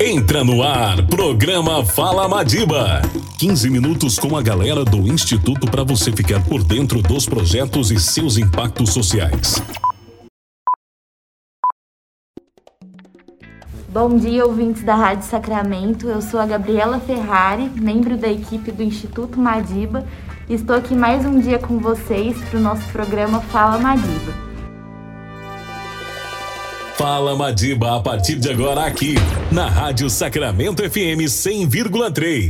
Entra no ar, programa Fala Madiba. 15 minutos com a galera do Instituto para você ficar por dentro dos projetos e seus impactos sociais. Bom dia, ouvintes da Rádio Sacramento. Eu sou a Gabriela Ferrari, membro da equipe do Instituto Madiba. Estou aqui mais um dia com vocês para o nosso programa Fala Madiba. Fala Madiba a partir de agora aqui na Rádio Sacramento FM 100,3.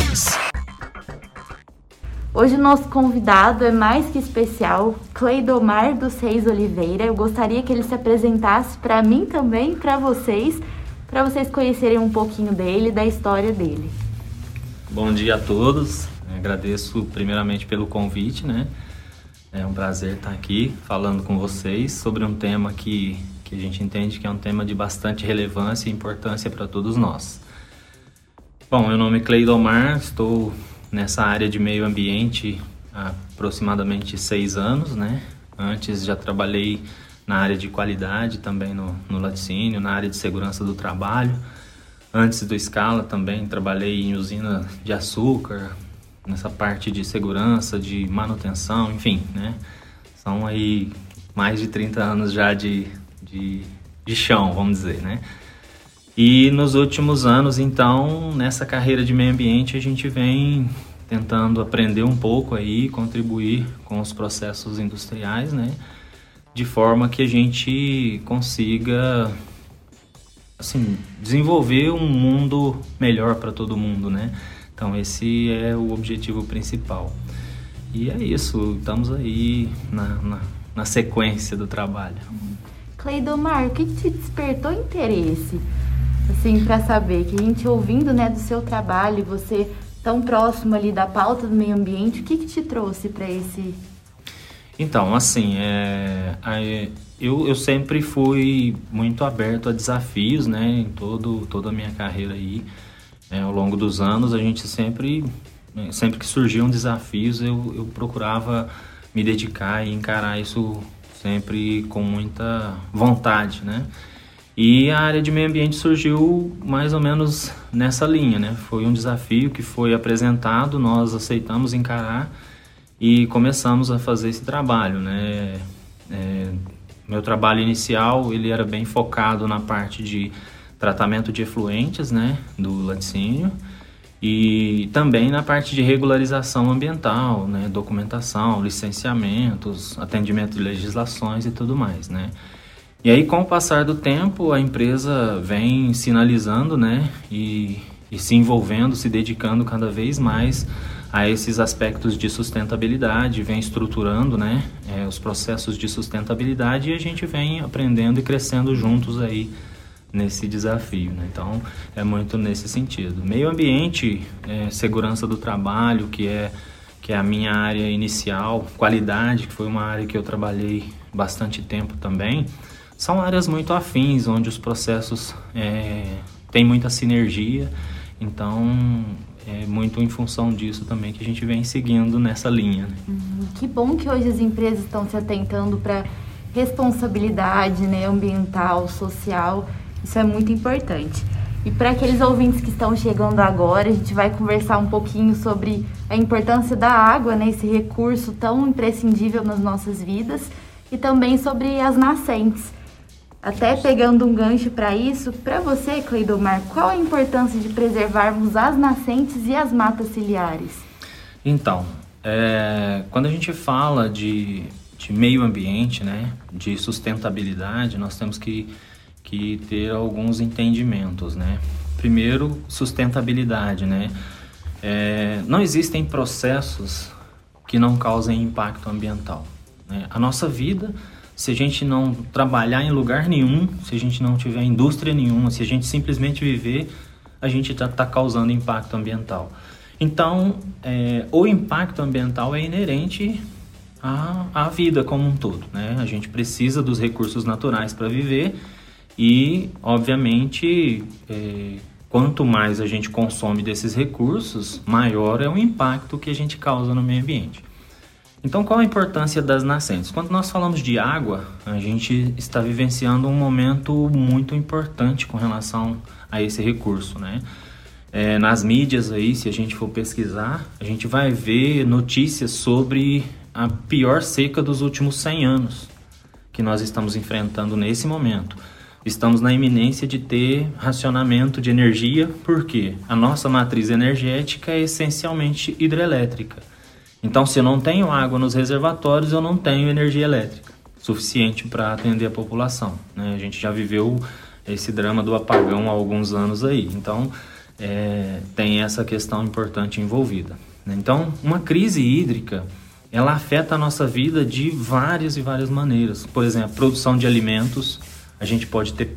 Hoje o nosso convidado é mais que especial, Cleidomar dos Reis Oliveira. Eu gostaria que ele se apresentasse para mim também, para vocês, para vocês conhecerem um pouquinho dele, da história dele. Bom dia a todos. Agradeço primeiramente pelo convite, né? É um prazer estar aqui falando com vocês sobre um tema que a gente entende que é um tema de bastante relevância e importância para todos nós. Bom, meu nome é Cleidomar, estou nessa área de meio ambiente há aproximadamente seis anos, né? Antes já trabalhei na área de qualidade também no, no laticínio, na área de segurança do trabalho. Antes do Scala também trabalhei em usina de açúcar, nessa parte de segurança, de manutenção, enfim, né? São aí mais de 30 anos já de, de, de chão, vamos dizer, né? E nos últimos anos, então, nessa carreira de meio ambiente, a gente vem tentando aprender um pouco aí, contribuir com os processos industriais, né? De forma que a gente consiga, assim, desenvolver um mundo melhor para todo mundo, né? Então, esse é o objetivo principal. E é isso, estamos aí na, na, na sequência do trabalho. Cleidomar, o que, te despertou interesse? Assim, para saber, que a gente ouvindo né, do seu trabalho, você tão próximo ali da pauta do meio ambiente, o que, que te trouxe para esse... Então, assim, é, eu, eu sempre fui muito aberto a desafios, né, em todo, toda a minha carreira aí. É, ao longo dos anos, a gente sempre, sempre que surgiam desafios, eu, eu procurava me dedicar e encarar isso sempre com muita vontade, né? E a área de meio ambiente surgiu mais ou menos nessa linha, né? Foi um desafio que foi apresentado, nós aceitamos encarar e começamos a fazer esse trabalho, né? É, meu trabalho inicial ele era bem focado na parte de tratamento de efluentes, né, do laticínio e também na parte de regularização ambiental, né, documentação, licenciamentos, atendimento de legislações e tudo mais, né. E aí, com o passar do tempo, a empresa vem sinalizando, né, e, e se envolvendo, se dedicando cada vez mais a esses aspectos de sustentabilidade, vem estruturando, né, é, os processos de sustentabilidade e a gente vem aprendendo e crescendo juntos aí nesse desafio. Né? Então, é muito nesse sentido. Meio ambiente, é, segurança do trabalho, que é, que é a minha área inicial, qualidade, que foi uma área que eu trabalhei bastante tempo também, são áreas muito afins, onde os processos é, têm muita sinergia. Então, é muito em função disso também que a gente vem seguindo nessa linha. Né? Uhum. Que bom que hoje as empresas estão se atentando para responsabilidade né, ambiental, social isso é muito importante. E para aqueles ouvintes que estão chegando agora, a gente vai conversar um pouquinho sobre a importância da água, né, esse recurso tão imprescindível nas nossas vidas, e também sobre as nascentes. Até pegando um gancho para isso, para você, Cleidomar, qual a importância de preservarmos as nascentes e as matas ciliares? Então, é, quando a gente fala de, de meio ambiente, né, de sustentabilidade, nós temos que que ter alguns entendimentos, né? Primeiro, sustentabilidade, né? É, não existem processos que não causem impacto ambiental. Né? A nossa vida, se a gente não trabalhar em lugar nenhum, se a gente não tiver indústria nenhuma, se a gente simplesmente viver, a gente está causando impacto ambiental. Então, é, o impacto ambiental é inerente à, à vida como um todo. Né? A gente precisa dos recursos naturais para viver e, obviamente, é, quanto mais a gente consome desses recursos, maior é o impacto que a gente causa no meio ambiente. Então, qual a importância das nascentes? Quando nós falamos de água, a gente está vivenciando um momento muito importante com relação a esse recurso, né? É, nas mídias aí, se a gente for pesquisar, a gente vai ver notícias sobre a pior seca dos últimos 100 anos que nós estamos enfrentando nesse momento. Estamos na iminência de ter racionamento de energia, porque a nossa matriz energética é essencialmente hidrelétrica. Então, se eu não tenho água nos reservatórios, eu não tenho energia elétrica suficiente para atender a população. Né? A gente já viveu esse drama do apagão há alguns anos aí. Então, é, tem essa questão importante envolvida. Né? Então, uma crise hídrica, ela afeta a nossa vida de várias e várias maneiras. Por exemplo, produção de alimentos, a gente pode ter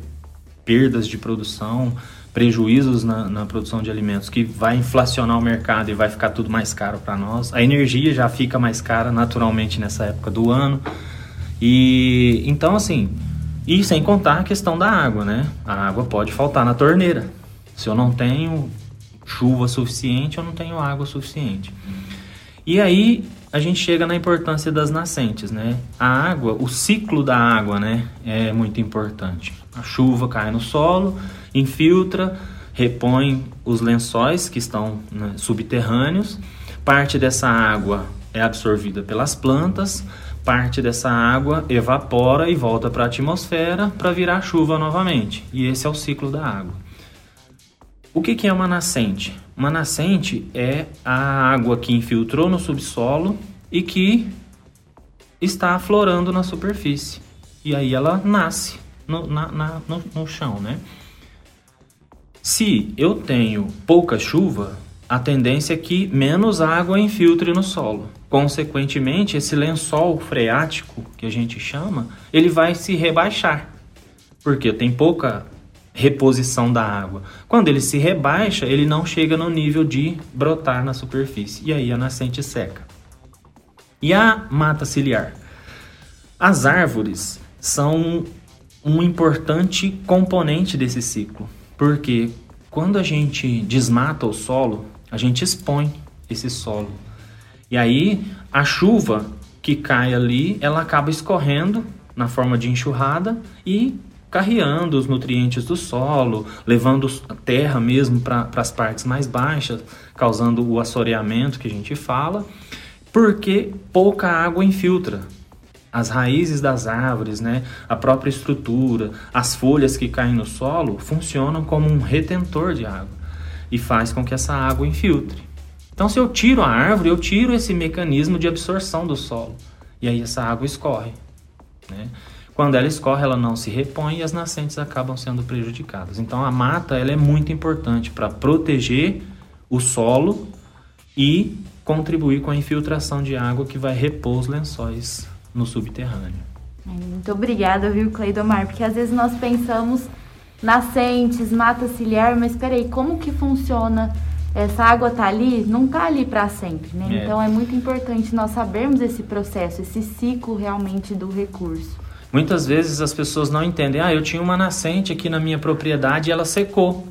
perdas de produção, prejuízos na, na, produção de alimentos que vai inflacionar o mercado e vai ficar tudo mais caro para nós. A energia já fica mais cara naturalmente nessa época do ano. E então assim, e sem contar a questão da água, né? A água pode faltar na torneira. Se eu não tenho chuva suficiente, eu não tenho água suficiente. E aí a gente chega na importância das nascentes, né? A água, o ciclo da água, né, é muito importante. A chuva cai no solo, infiltra, repõe os lençóis que estão né, subterrâneos. Parte dessa água é absorvida pelas plantas, parte dessa água evapora e volta para a atmosfera para virar chuva novamente. E esse é o ciclo da água. O que, que é uma nascente? Uma nascente é a água que infiltrou no subsolo e que está aflorando na superfície. E aí ela nasce no, na, na, no, no chão, né? Se eu tenho pouca chuva, a tendência é que menos água infiltre no solo. Consequentemente, esse lençol freático, que a gente chama, ele vai se rebaixar, porque tem pouca reposição da água. Quando ele se rebaixa, ele não chega no nível de brotar na superfície, e aí a nascente seca. E a mata ciliar? As árvores são um importante componente desse ciclo. Porque quando a gente desmata o solo, a gente expõe esse solo. E aí a chuva que cai ali, ela acaba escorrendo na forma de enxurrada e carreando os nutrientes do solo, levando a terra mesmo para as partes mais baixas, causando o assoreamento que a gente fala, porque pouca água infiltra as raízes das árvores, né, a própria estrutura, as folhas que caem no solo funcionam como um retentor de água e faz com que essa água infiltre. Então, se eu tiro a árvore, eu tiro esse mecanismo de absorção do solo e aí essa água escorre. Né? Quando ela escorre, ela não se repõe e as nascentes acabam sendo prejudicadas. Então, a mata ela é muito importante para proteger o solo e contribuir com a infiltração de água que vai repor os lençóis no subterrâneo. Muito obrigada, viu, Cleidomar? Porque às vezes nós pensamos nascentes, mata ciliar, mas peraí, como que funciona? Essa água tá ali, não tá ali para sempre, né? É. Então é muito importante nós sabermos esse processo, esse ciclo realmente do recurso. Muitas vezes as pessoas não entendem. Ah, eu tinha uma nascente aqui na minha propriedade e ela secou.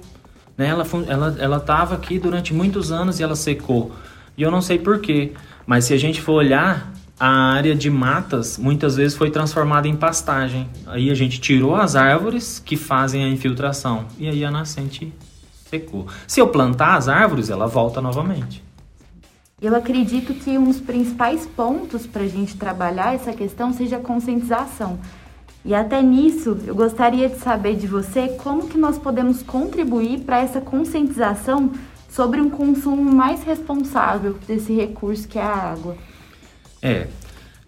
Né? Ela ela ela estava aqui durante muitos anos e ela secou. E eu não sei porquê. Mas se a gente for olhar, a área de matas muitas vezes foi transformada em pastagem. Aí a gente tirou as árvores que fazem a infiltração e aí a nascente secou. Se eu plantar as árvores, ela volta novamente. Eu acredito que um dos principais pontos para a gente trabalhar essa questão seja a conscientização. E até nisso, eu gostaria de saber de você como que nós podemos contribuir para essa conscientização sobre um consumo mais responsável desse recurso que é a água. É,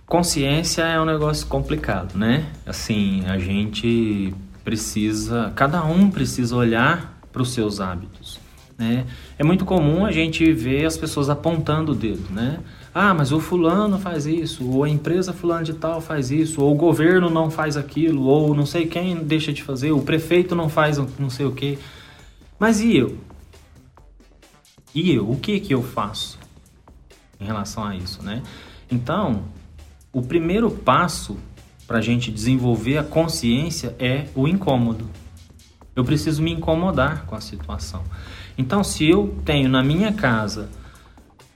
consciência é um negócio complicado, né? Assim, a gente precisa, cada um precisa olhar para os seus hábitos, né? É muito comum a gente ver as pessoas apontando o dedo, né? Ah, mas o fulano faz isso, ou a empresa fulano de tal faz isso, ou o governo não faz aquilo, ou não sei quem deixa de fazer, o prefeito não faz não sei o quê. Mas e eu? E eu? O que que eu faço em relação a isso, né? Então, o primeiro passo para a gente desenvolver a consciência é o incômodo. Eu preciso me incomodar com a situação. Então, se eu tenho na minha casa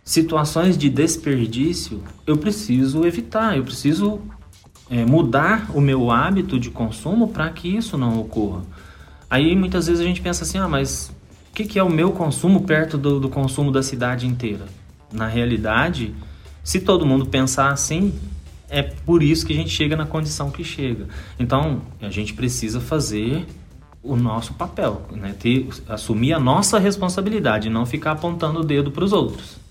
situações de desperdício eu preciso evitar, eu preciso é, mudar o meu hábito de consumo para que isso não ocorra. Aí muitas vezes a gente pensa assim, ah, mas o que, que, é o meu consumo perto do, do consumo da cidade inteira? Na realidade, se todo mundo pensar assim, é por isso que a gente chega na condição que chega. Então, a gente precisa fazer o nosso papel, né? Ter, assumir a nossa responsabilidade, não ficar apontando o dedo para os outros.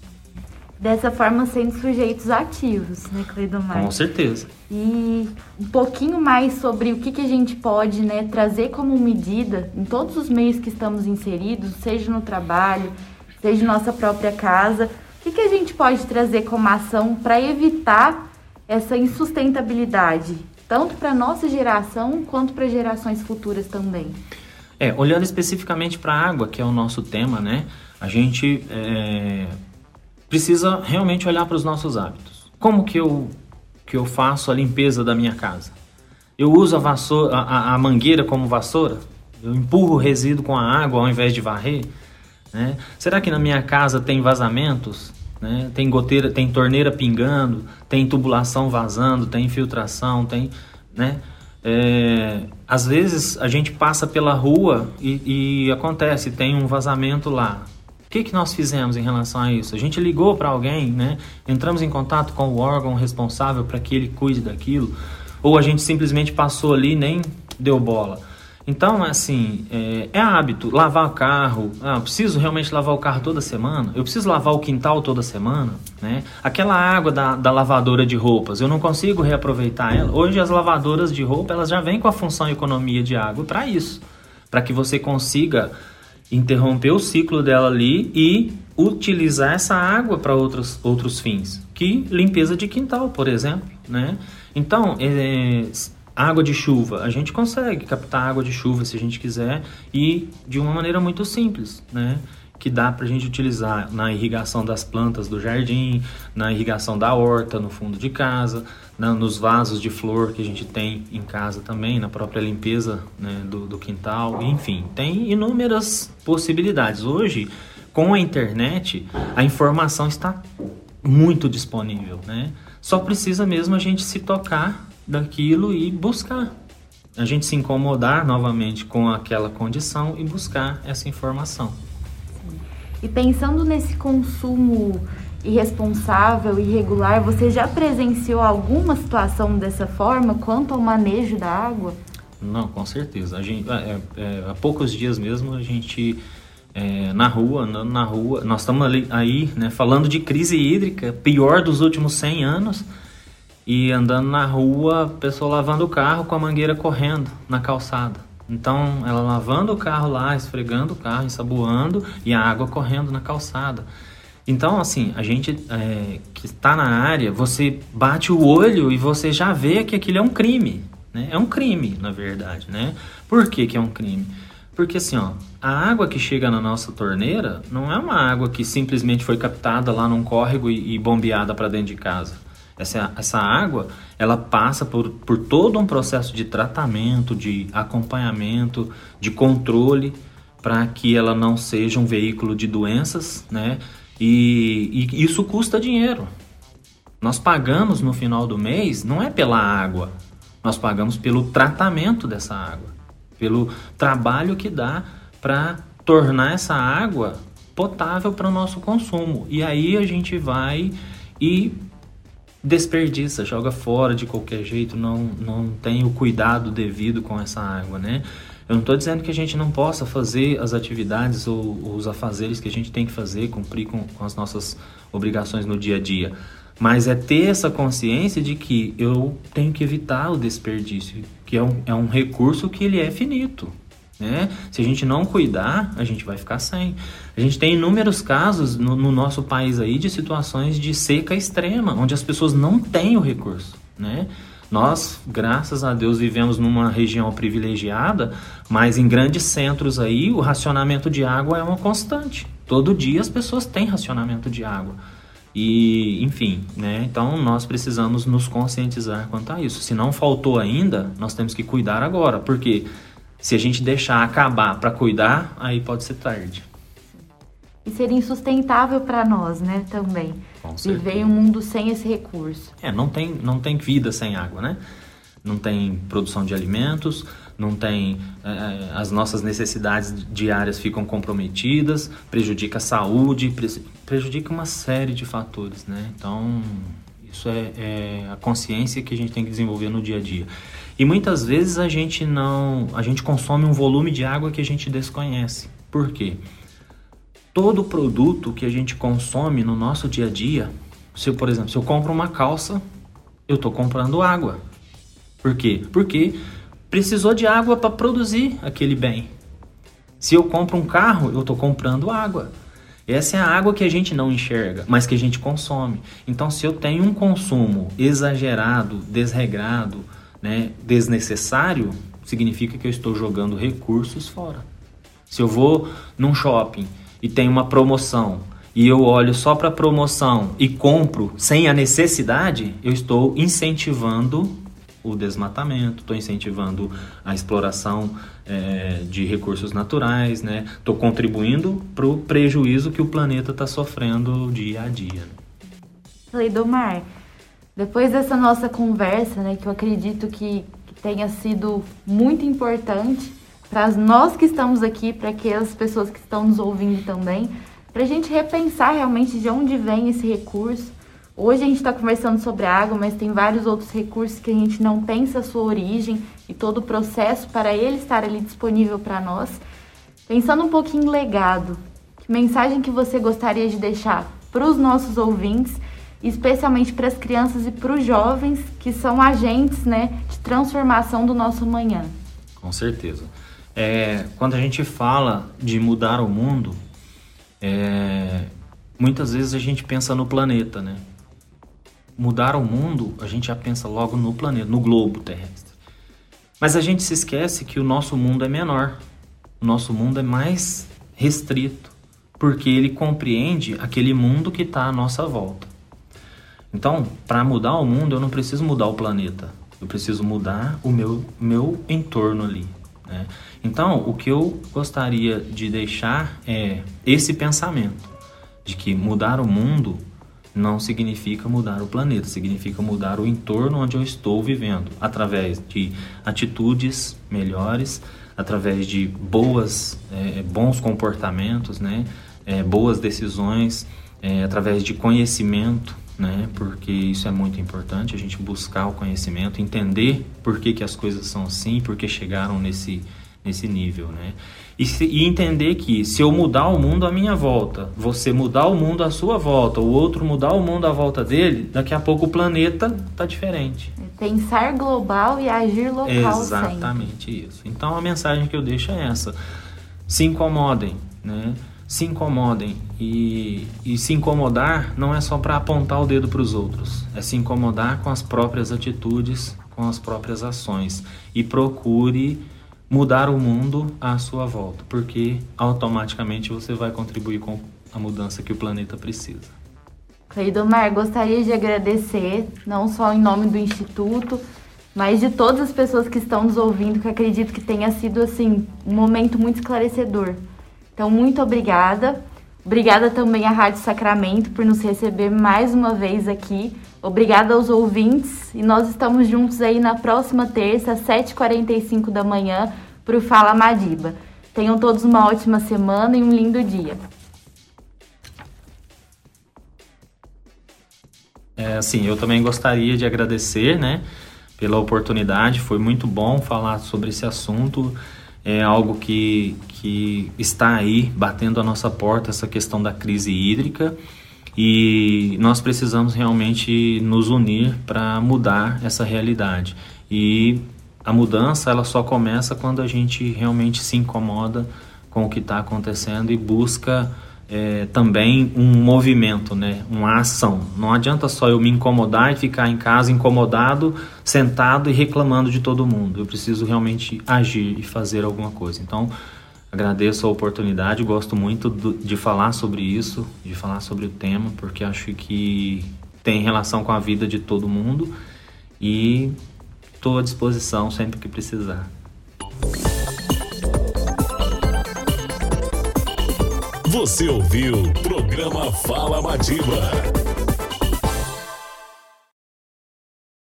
Dessa forma, sendo sujeitos ativos, né, Cleidomar? Com certeza. E um pouquinho mais sobre o que, que a gente pode né, trazer como medida em todos os meios que estamos inseridos, seja no trabalho, seja nossa própria casa, o que, que a gente pode trazer como ação para evitar essa insustentabilidade, tanto para nossa geração quanto para gerações futuras também. É, olhando especificamente para a água, que é o nosso tema, né? A gente é, precisa realmente olhar para os nossos hábitos. Como que eu, que eu faço a limpeza da minha casa? Eu uso a, vassoura, a, a mangueira como vassoura? Eu empurro o resíduo com a água ao invés de varrer? Né? Será que na minha casa tem vazamentos? Né? Tem goteira, tem torneira pingando, tem tubulação vazando, tem infiltração, tem, né? É, às vezes a gente passa pela rua e, e acontece, tem um vazamento lá. O que, que nós fizemos em relação a isso? A gente ligou para alguém, né? entramos em contato com o órgão responsável para que ele cuide daquilo, ou a gente simplesmente passou ali nem deu bola. Então, assim, é, é hábito. Lavar o carro. Ah, preciso realmente lavar o carro toda semana? Eu preciso lavar o quintal toda semana? Né? Aquela água da, da lavadora de roupas, eu não consigo reaproveitar ela. Hoje as lavadoras de roupa, elas já vêm com a função economia de água para isso. Para que você consiga interromper o ciclo dela ali e utilizar essa água para outros, outros fins. Que limpeza de quintal, por exemplo, né? Então, é, Água de chuva, a gente consegue captar água de chuva se a gente quiser e de uma maneira muito simples, né? Que dá para a gente utilizar na irrigação das plantas do jardim, na irrigação da horta no fundo de casa, na, nos vasos de flor que a gente tem em casa também, na própria limpeza né, do, do quintal, enfim, tem inúmeras possibilidades. Hoje, com a internet, a informação está muito disponível, né? Só precisa mesmo a gente se tocar daquilo e buscar. A gente se incomodar novamente com aquela condição e buscar essa informação. E pensando nesse consumo irresponsável, irregular, você já presenciou alguma situação dessa forma quanto ao manejo da água? Não, com certeza. A gente, é, é, há poucos dias mesmo a gente é, na rua, andando na rua, nós estamos ali, aí né, falando de crise hídrica, pior dos últimos 100 anos e andando na rua, a pessoa lavando o carro com a mangueira correndo na calçada. Então, ela lavando o carro lá, esfregando o carro, ensaboando e a água correndo na calçada. Então, assim, a gente é, que está na área, você bate o olho e você já vê que aquilo é um crime. Né? É um crime, na verdade, né? Por que, que é um crime? Porque assim, ó, a água que chega na nossa torneira não é uma água que simplesmente foi captada lá num córrego e, e bombeada para dentro de casa. Essa, essa água, ela passa por, por todo um processo de tratamento, de acompanhamento, de controle, para que ela não seja um veículo de doenças, né? E, e isso custa dinheiro. Nós pagamos no final do mês, não é pela água, nós pagamos pelo tratamento dessa água, pelo trabalho que dá para tornar essa água potável para o nosso consumo. E aí a gente vai e desperdiça, joga fora de qualquer jeito, não, não tem o cuidado devido com essa água, né? Eu não estou dizendo que a gente não possa fazer as atividades ou os afazeres que a gente tem que fazer, cumprir com, com as nossas obrigações no dia a dia, mas é ter essa consciência de que eu tenho que evitar o desperdício, que é um, é um recurso que ele é finito, né? Se a gente não cuidar, a gente vai ficar sem. A gente tem inúmeros casos no, no, nosso país aí de situações de seca extrema, onde as pessoas não têm o recurso, né? Nós, graças a Deus, vivemos numa região privilegiada, mas em grandes centros aí o racionamento de água é uma constante. Todo dia as pessoas têm racionamento de água. E, enfim, né? Então nós precisamos nos conscientizar quanto a isso. Se não faltou ainda, nós temos que cuidar agora, porque se a gente deixar acabar para cuidar, aí pode ser tarde. e seria insustentável para nós, né, também. Viver em um mundo sem esse recurso. É, não tem, não tem vida sem água, né? Não tem produção de alimentos, não tem é, as nossas necessidades diárias ficam comprometidas, prejudica a saúde, prejudica uma série de fatores, né? Então isso é, é, a consciência que a gente tem que desenvolver no dia a dia. E muitas vezes a gente não, a gente consome um volume de água que a gente desconhece. Por quê? Todo produto que a gente consome no nosso dia a dia, se eu, por exemplo, se eu compro uma calça, eu estou comprando água. Por quê? Porque precisou de água para produzir aquele bem. Se eu compro um carro, eu estou comprando água. Essa é a água que a gente não enxerga, mas que a gente consome. Então, se eu tenho um consumo exagerado, desregrado, né, desnecessário, significa que eu estou jogando recursos fora. Se eu vou num shopping e tem uma promoção e eu olho só para a promoção e compro sem a necessidade, eu estou incentivando o desmatamento, estou incentivando a exploração é, de recursos naturais, né? Estou contribuindo para o prejuízo que o planeta está sofrendo dia a dia. Leidomar, depois dessa nossa conversa, né, que eu acredito que, tenha sido muito importante para nós que estamos aqui, para aquelas pessoas que estão nos ouvindo também, para a gente repensar realmente de onde vem esse recurso, Hoje a gente está conversando sobre água, mas tem vários outros recursos que a gente não pensa a sua origem e todo o processo para ele estar ali disponível para nós. Pensando um pouquinho em legado, que mensagem que você gostaria de deixar para os nossos ouvintes, especialmente para as crianças e para os jovens que são agentes né, de transformação do nosso amanhã? Com certeza. É, quando a gente fala de mudar o mundo, é, muitas vezes a gente pensa no planeta, né? mudar o mundo, a gente já pensa logo no planeta, no globo terrestre. Mas a gente se esquece que o nosso mundo é menor. O nosso mundo é mais restrito, porque ele compreende aquele mundo que está à nossa volta. Então, para mudar o mundo, eu não preciso mudar o planeta. Eu preciso mudar o meu, meu entorno ali. Né? Então, o que eu gostaria de deixar é esse pensamento de que mudar o mundo não significa mudar o planeta, significa mudar o entorno onde eu estou vivendo, através de atitudes melhores, através de boas, é, bons comportamentos, né, é, boas decisões, é, através de conhecimento, né, porque isso é muito importante, a gente buscar o conhecimento, entender por que, que as coisas são assim, por que chegaram nesse, nesse nível, né. E, se, e, entender que se eu mudar o mundo à minha volta, você mudar o mundo à sua volta, o outro mudar o mundo à volta dele, daqui a pouco o planeta está diferente. Pensar global e agir local. Exatamente sempre. isso. Então a mensagem que eu deixo é essa: se incomodem, né? Se incomodem e, e se incomodar não é só para apontar o dedo para os outros, é se incomodar com as próprias atitudes, com as próprias ações e procure mudar o mundo à sua volta, porque automaticamente você vai contribuir com a mudança que o planeta precisa. Cleidomar, gostaria de agradecer, não só em nome do Instituto, mas de todas as pessoas que estão nos ouvindo, que acredito que tenha sido assim um momento muito esclarecedor. Então, muito obrigada. Obrigada também à Rádio Sacramento por nos receber mais uma vez aqui. Obrigada aos ouvintes e nós estamos juntos aí na próxima terça, às 7h45 da manhã, para o Fala Madiba. Tenham todos uma ótima semana e um lindo dia. É, assim, eu também gostaria de agradecer, né, pela oportunidade. Foi muito bom falar sobre esse assunto. É algo que, que está aí batendo a nossa porta, essa questão da crise hídrica e nós precisamos realmente nos unir para mudar essa realidade. E a mudança ela só começa quando a gente realmente se incomoda com o que está acontecendo e busca é, também um movimento, né? uma ação. Não adianta só eu me incomodar e ficar em casa incomodado, sentado e reclamando de todo mundo. Eu preciso realmente agir e fazer alguma coisa. Então, Agradeço a oportunidade, gosto muito do, de falar sobre isso, de falar sobre o tema, porque acho que tem relação com a vida de todo mundo e estou à disposição sempre que precisar. Você ouviu Programa Fala Madiba.